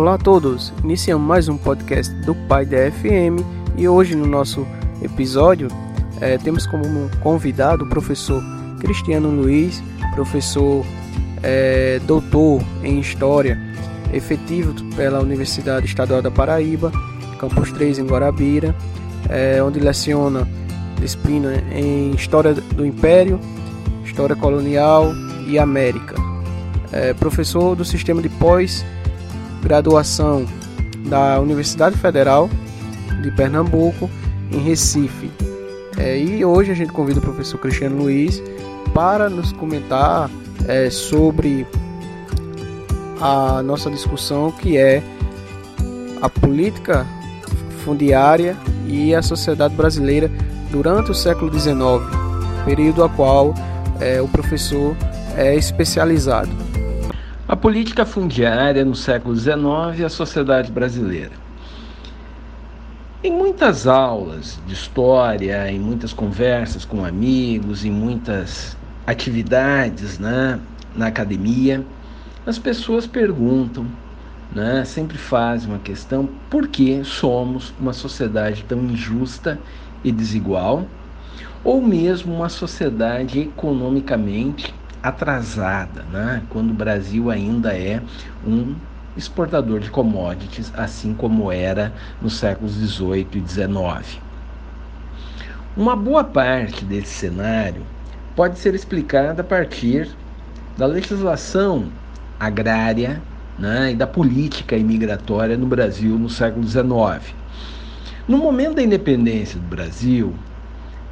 Olá a todos, iniciamos mais um podcast do Pai da FM e hoje no nosso episódio é, temos como convidado o professor Cristiano Luiz, professor é, doutor em História, efetivo pela Universidade Estadual da Paraíba, Campus 3 em Guarabira, é, onde leciona disciplina em História do Império, História Colonial e América. É professor do sistema de pós-graduação da Universidade Federal de Pernambuco, em Recife. É, e hoje a gente convida o professor Cristiano Luiz para nos comentar é, sobre a nossa discussão que é a política fundiária e a sociedade brasileira durante o século XIX, período a qual é, o professor é especializado. A política fundiária no século XIX e a sociedade brasileira. Em muitas aulas de história, em muitas conversas com amigos, em muitas atividades né, na academia, as pessoas perguntam, né, sempre fazem uma questão: por que somos uma sociedade tão injusta e desigual? ou mesmo uma sociedade economicamente atrasada, né? quando o Brasil ainda é um exportador de commodities, assim como era nos séculos 18 e 19. Uma boa parte desse cenário pode ser explicada a partir da legislação agrária né, e da política imigratória no Brasil no século XIX. No momento da independência do Brasil,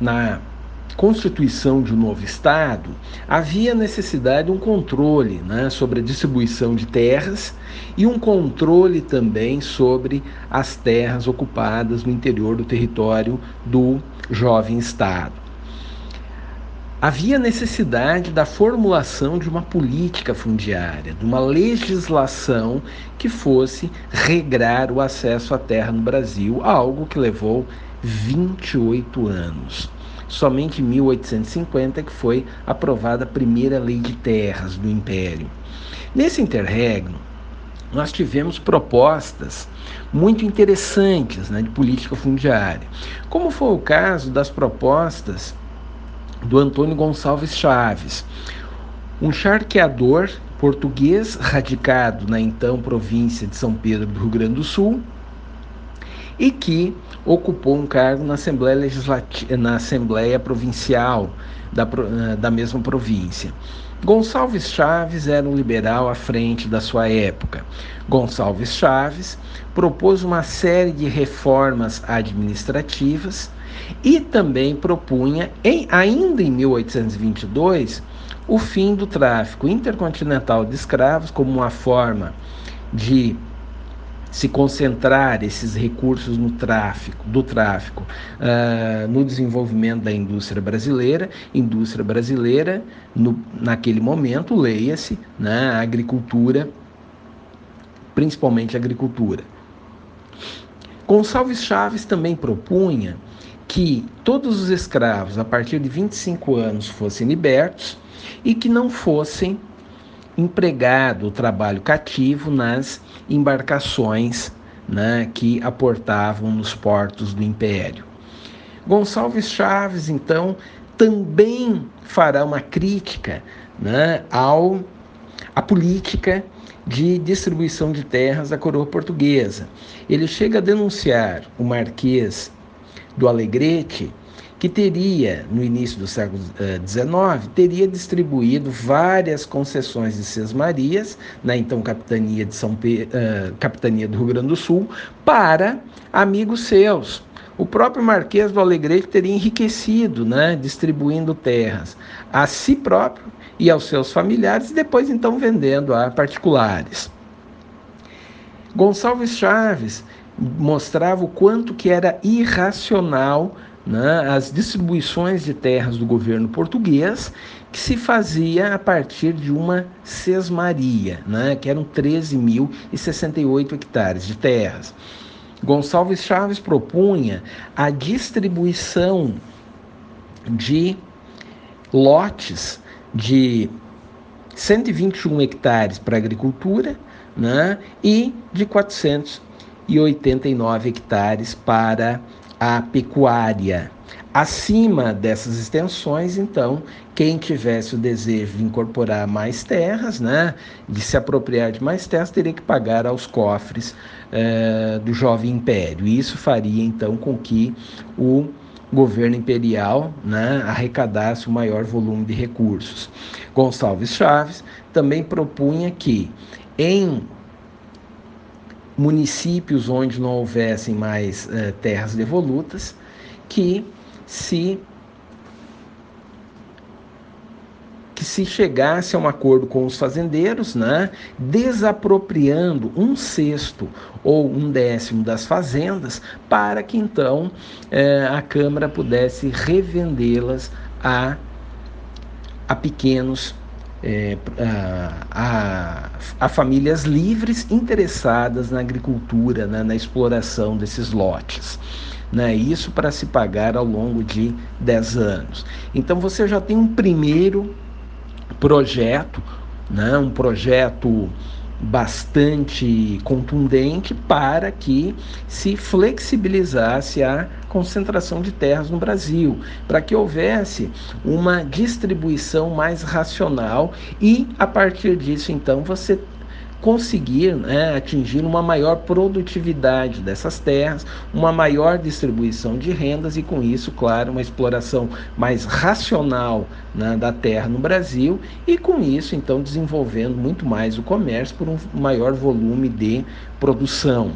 na constituição de um novo Estado, havia necessidade de um controle né, sobre a distribuição de terras e um controle também sobre as terras ocupadas no interior do território do jovem Estado. Havia necessidade da formulação de uma política fundiária, de uma legislação que fosse regrar o acesso à terra no Brasil, algo que levou 28 anos. Somente em 1850 que foi aprovada a primeira lei de terras do Império. Nesse interregno, nós tivemos propostas muito interessantes né, de política fundiária, como foi o caso das propostas do Antônio Gonçalves Chaves, um charqueador português radicado na então província de São Pedro do Rio Grande do Sul, e que ocupou um cargo na Assembleia Legislativa, na Assembleia Provincial da, eh, da mesma província. Gonçalves Chaves era um liberal à frente da sua época. Gonçalves Chaves propôs uma série de reformas administrativas e também propunha, em, ainda em 1822, o fim do tráfico intercontinental de escravos como uma forma de se concentrar esses recursos no tráfico, do tráfico uh, no desenvolvimento da indústria brasileira, indústria brasileira no, naquele momento leia-se né, a agricultura, principalmente a agricultura. Gonçalves Chaves também propunha que todos os escravos a partir de 25 anos fossem libertos e que não fossem empregado o trabalho cativo nas embarcações né, que aportavam nos portos do Império. Gonçalves Chaves, então, também fará uma crítica né, ao a política de distribuição de terras da coroa portuguesa. Ele chega a denunciar o Marquês do Alegrete que teria, no início do século XIX, uh, teria distribuído várias concessões de sesmarias, na então capitania, de São Pe uh, capitania do Rio Grande do Sul, para amigos seus. O próprio Marquês do Alegrete teria enriquecido, né, distribuindo terras a si próprio e aos seus familiares, e depois então vendendo a particulares. Gonçalves Chaves mostrava o quanto que era irracional né, as distribuições de terras do governo português, que se fazia a partir de uma sesmaria, né, que eram 13.068 hectares de terras. Gonçalves Chaves propunha a distribuição de lotes de 121 hectares para agricultura, né? e de 489 hectares para a pecuária. Acima dessas extensões, então, quem tivesse o desejo de incorporar mais terras, né, de se apropriar de mais terras, teria que pagar aos cofres eh, do jovem império. E isso faria, então, com que o governo imperial né, arrecadasse o maior volume de recursos. Gonçalves Chaves também propunha que, em municípios onde não houvessem mais eh, terras devolutas, que se que se chegasse a um acordo com os fazendeiros, né, desapropriando um sexto ou um décimo das fazendas, para que então eh, a Câmara pudesse revendê-las a, a pequenos é, a, a, famílias livres interessadas na agricultura, né, na exploração desses lotes. Né, isso para se pagar ao longo de 10 anos. Então você já tem um primeiro projeto, né, um projeto bastante contundente para que se flexibilizasse a concentração de terras no Brasil, para que houvesse uma distribuição mais racional e a partir disso então você conseguir né, atingir uma maior produtividade dessas terras, uma maior distribuição de rendas e, com isso, claro, uma exploração mais racional né, da terra no Brasil e, com isso, então, desenvolvendo muito mais o comércio por um maior volume de produção.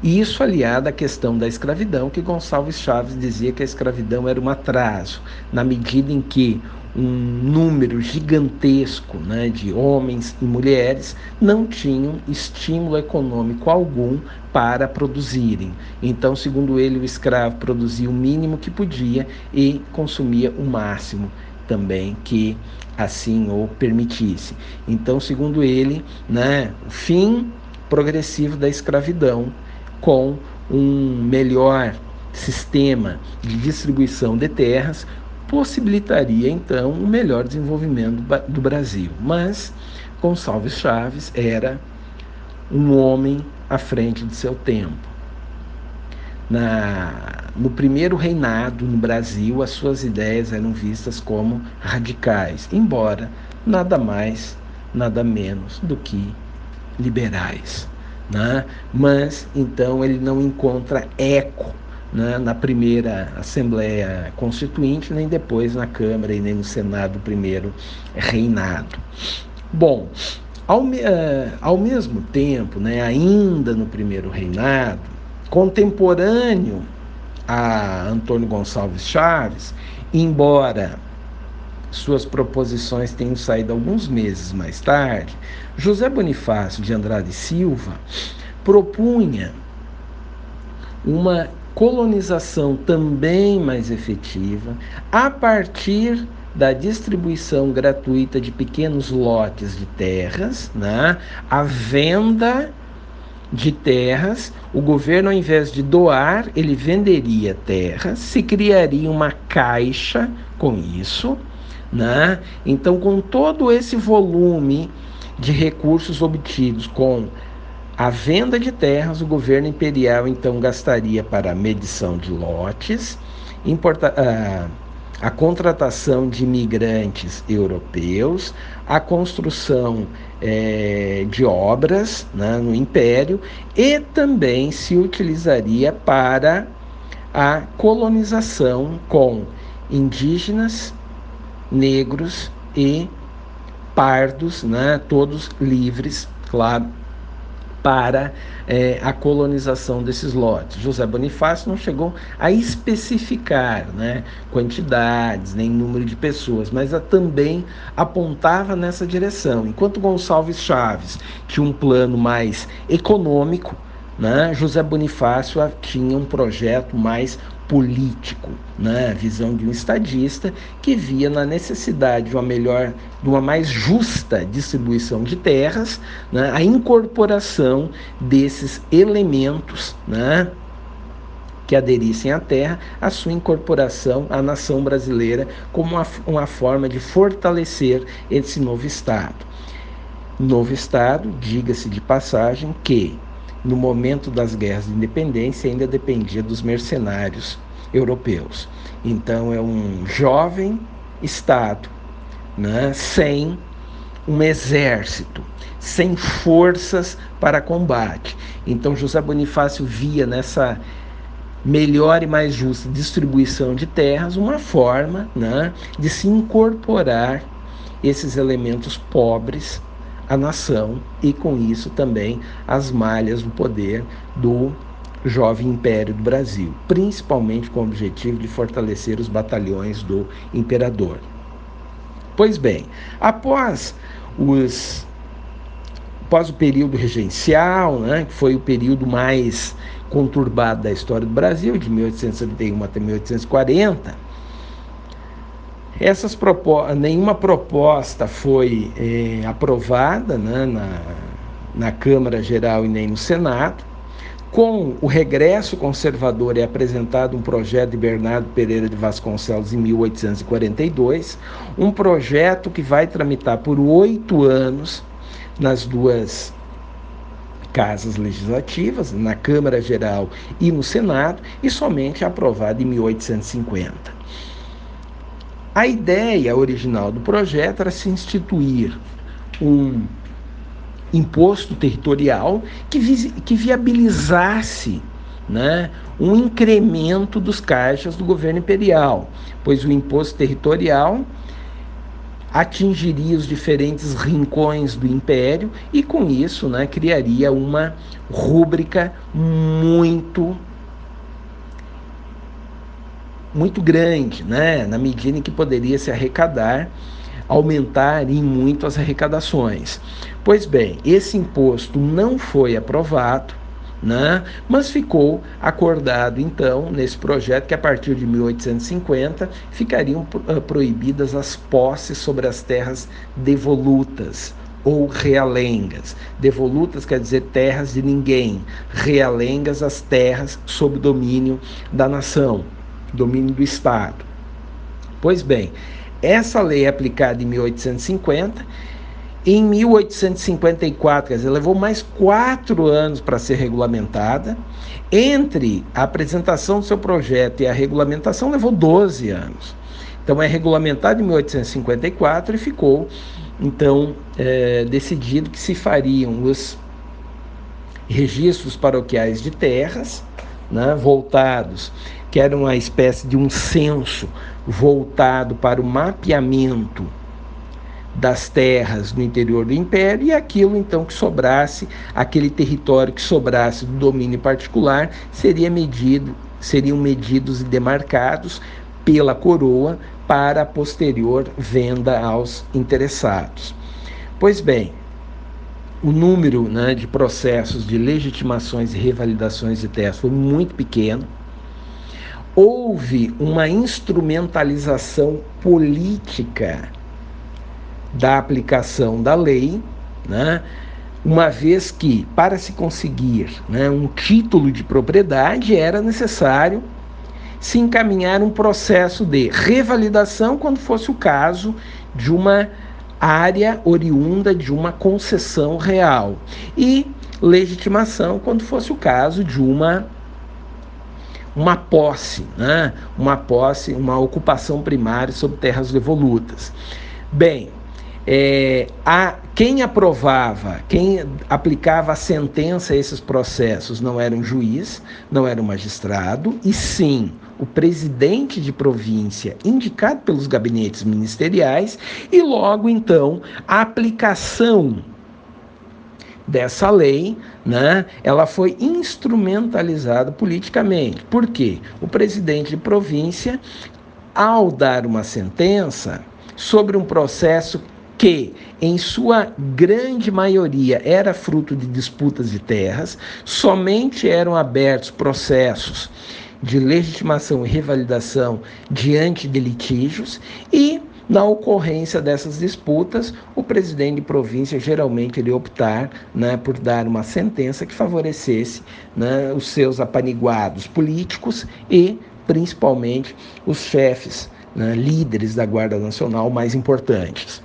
E isso aliado à questão da escravidão, que Gonçalves Chaves dizia que a escravidão era um atraso, na medida em que um número gigantesco né, de homens e mulheres não tinham estímulo econômico algum para produzirem. Então, segundo ele, o escravo produzia o mínimo que podia e consumia o máximo também que assim o permitisse. Então, segundo ele, né, o fim progressivo da escravidão com um melhor sistema de distribuição de terras possibilitaria então um melhor desenvolvimento do Brasil. Mas Gonçalves Chaves era um homem à frente de seu tempo. Na, no primeiro reinado no Brasil, as suas ideias eram vistas como radicais, embora nada mais, nada menos do que liberais. Né? Mas então ele não encontra eco né, na primeira Assembleia Constituinte, nem depois na Câmara e nem no Senado do primeiro reinado. Bom, ao, uh, ao mesmo tempo, né, ainda no primeiro reinado, contemporâneo a Antônio Gonçalves Chaves, embora suas proposições tenham saído alguns meses mais tarde, José Bonifácio de Andrade Silva propunha uma colonização também mais efetiva a partir da distribuição gratuita de pequenos lotes de terras, né? a venda de terras, o governo, ao invés de doar, ele venderia terras, se criaria uma caixa com isso, né? Então, com todo esse volume de recursos obtidos com a venda de terras, o governo imperial então gastaria para a medição de lotes, importa, uh, a contratação de imigrantes europeus, a construção eh, de obras né, no império e também se utilizaria para a colonização com indígenas, negros e pardos, né, todos livres, claro, para é, a colonização desses lotes. José Bonifácio não chegou a especificar né, quantidades nem número de pessoas, mas a, também apontava nessa direção. Enquanto Gonçalves Chaves tinha um plano mais econômico, né, José Bonifácio tinha um projeto mais político, né? a visão de um estadista que via na necessidade de uma melhor, de uma mais justa distribuição de terras, né? a incorporação desses elementos, né? que aderissem à terra, a sua incorporação à nação brasileira como uma, uma forma de fortalecer esse novo Estado. Novo Estado, diga-se de passagem, que no momento das guerras de independência ainda dependia dos mercenários europeus. Então é um jovem Estado né, sem um exército, sem forças para combate. Então José Bonifácio via nessa melhor e mais justa distribuição de terras uma forma né, de se incorporar esses elementos pobres à nação e com isso também as malhas do poder do jovem império do Brasil, principalmente com o objetivo de fortalecer os batalhões do imperador. Pois bem, após os após o período regencial, né, que foi o período mais conturbado da história do Brasil, de 1831 até 1840, essas nenhuma proposta foi eh, aprovada né, na, na Câmara Geral e nem no Senado. Com o regresso conservador é apresentado um projeto de Bernardo Pereira de Vasconcelos em 1842, um projeto que vai tramitar por oito anos nas duas casas legislativas, na Câmara Geral e no Senado, e somente aprovado em 1850. A ideia original do projeto era se instituir um imposto territorial que, vi que viabilizasse né, um incremento dos caixas do governo imperial, pois o imposto territorial atingiria os diferentes rincões do império e com isso né, criaria uma rúbrica muito muito grande, né, na medida em que poderia se arrecadar aumentar em muito as arrecadações. Pois bem, esse imposto não foi aprovado, né? mas ficou acordado então nesse projeto que a partir de 1850 ficariam uh, proibidas as posses sobre as terras devolutas ou realengas. Devolutas quer dizer terras de ninguém, realengas as terras sob domínio da nação, domínio do Estado. Pois bem, essa lei é aplicada em 1850. Em 1854, quer dizer, levou mais quatro anos para ser regulamentada. Entre a apresentação do seu projeto e a regulamentação, levou 12 anos. Então, é regulamentada em 1854 e ficou, então, é, decidido que se fariam os registros paroquiais de terras, né, voltados, que era uma espécie de um censo voltado para o mapeamento das terras no interior do império e aquilo então que sobrasse, aquele território que sobrasse do domínio particular, seria medido, seriam medidos e demarcados pela coroa para a posterior venda aos interessados. Pois bem, o número né, de processos de legitimações e revalidações de terras foi muito pequeno houve uma instrumentalização política da aplicação da lei, né? uma vez que, para se conseguir né, um título de propriedade, era necessário se encaminhar um processo de revalidação, quando fosse o caso de uma área oriunda de uma concessão real, e legitimação, quando fosse o caso de uma uma posse, né? uma posse, uma ocupação primária sobre terras devolutas. Bem, é, a, quem aprovava, quem aplicava a sentença a esses processos não era um juiz, não era um magistrado, e sim o presidente de província indicado pelos gabinetes ministeriais, e logo então a aplicação dessa lei, né, ela foi instrumentalizada politicamente. Por quê? O presidente de província, ao dar uma sentença sobre um processo que, em sua grande maioria, era fruto de disputas de terras, somente eram abertos processos de legitimação e revalidação diante de litígios e na ocorrência dessas disputas, o presidente de província geralmente iria optar né, por dar uma sentença que favorecesse né, os seus apaniguados políticos e, principalmente, os chefes, né, líderes da Guarda Nacional mais importantes.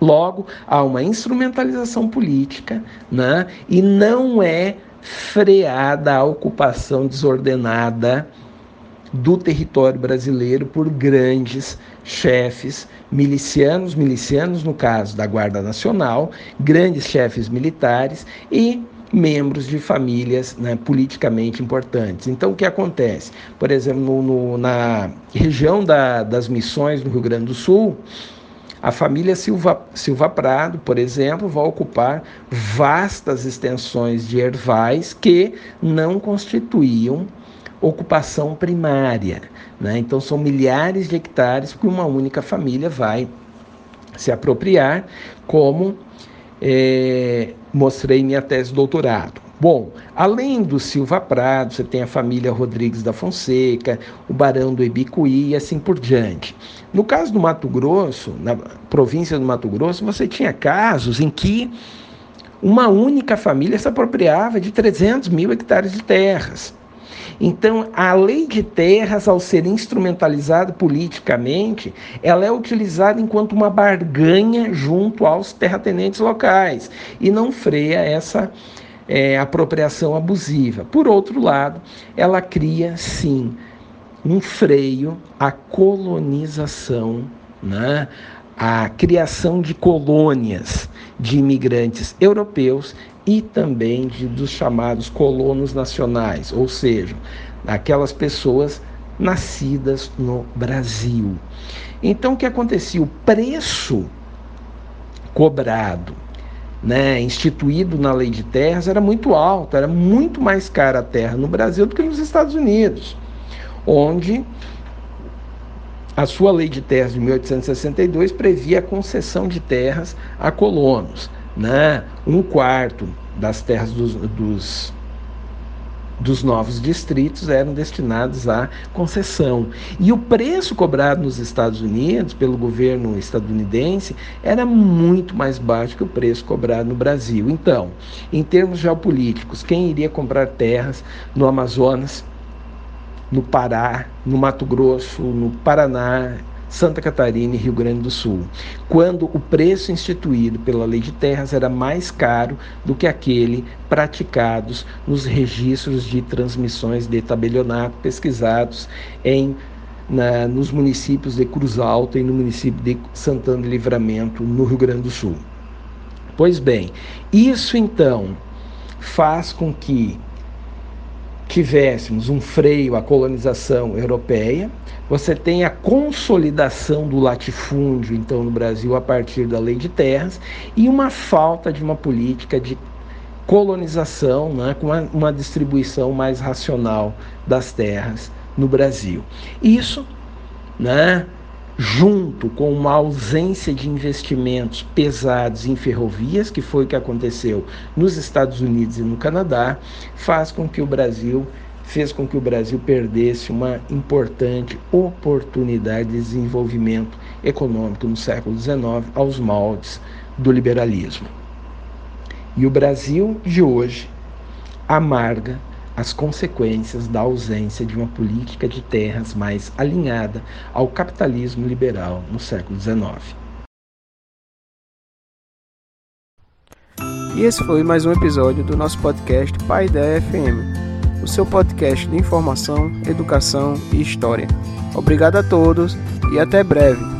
Logo, há uma instrumentalização política né? e não é freada a ocupação desordenada do território brasileiro por grandes chefes milicianos, milicianos no caso da Guarda Nacional, grandes chefes militares e membros de famílias né, politicamente importantes. Então, o que acontece? Por exemplo, no, na região da, das missões no Rio Grande do Sul, a família Silva, Silva Prado, por exemplo, vai ocupar vastas extensões de ervais que não constituíam ocupação primária. Né? Então, são milhares de hectares que uma única família vai se apropriar, como é, mostrei em minha tese de doutorado. Bom, além do Silva Prado, você tem a família Rodrigues da Fonseca, o Barão do Ibicuí e assim por diante. No caso do Mato Grosso, na província do Mato Grosso, você tinha casos em que uma única família se apropriava de 300 mil hectares de terras. Então, a lei de terras, ao ser instrumentalizada politicamente, ela é utilizada enquanto uma barganha junto aos terratenentes locais e não freia essa é, apropriação abusiva. Por outro lado, ela cria, sim, um freio à colonização, né? a criação de colônias de imigrantes europeus e também de, dos chamados colonos nacionais, ou seja, aquelas pessoas nascidas no Brasil. Então, o que acontecia? O preço cobrado, né, instituído na lei de terras, era muito alto, era muito mais cara a terra no Brasil do que nos Estados Unidos, onde a sua lei de terras de 1862 previa a concessão de terras a colonos né, um quarto das terras dos, dos, dos novos distritos eram destinados à concessão. E o preço cobrado nos Estados Unidos pelo governo estadunidense era muito mais baixo que o preço cobrado no Brasil. Então, em termos geopolíticos, quem iria comprar terras no Amazonas, no Pará, no Mato Grosso, no Paraná, Santa Catarina e Rio Grande do Sul, quando o preço instituído pela Lei de Terras era mais caro do que aquele praticados nos registros de transmissões de tabelionato pesquisados em na, nos municípios de Cruz Alta e no município de Santana de Livramento, no Rio Grande do Sul. Pois bem, isso então faz com que tivéssemos um freio à colonização europeia, você tem a consolidação do latifúndio, então, no Brasil, a partir da lei de terras, e uma falta de uma política de colonização, né, com uma, uma distribuição mais racional das terras no Brasil. Isso, né, junto com uma ausência de investimentos pesados em ferrovias, que foi o que aconteceu nos Estados Unidos e no Canadá, faz com que o Brasil fez com que o Brasil perdesse uma importante oportunidade de desenvolvimento econômico no século XIX aos moldes do liberalismo. E o Brasil de hoje amarga as consequências da ausência de uma política de terras mais alinhada ao capitalismo liberal no século XIX. E esse foi mais um episódio do nosso podcast Pai Ideia FM, o seu podcast de informação, educação e história. Obrigado a todos e até breve.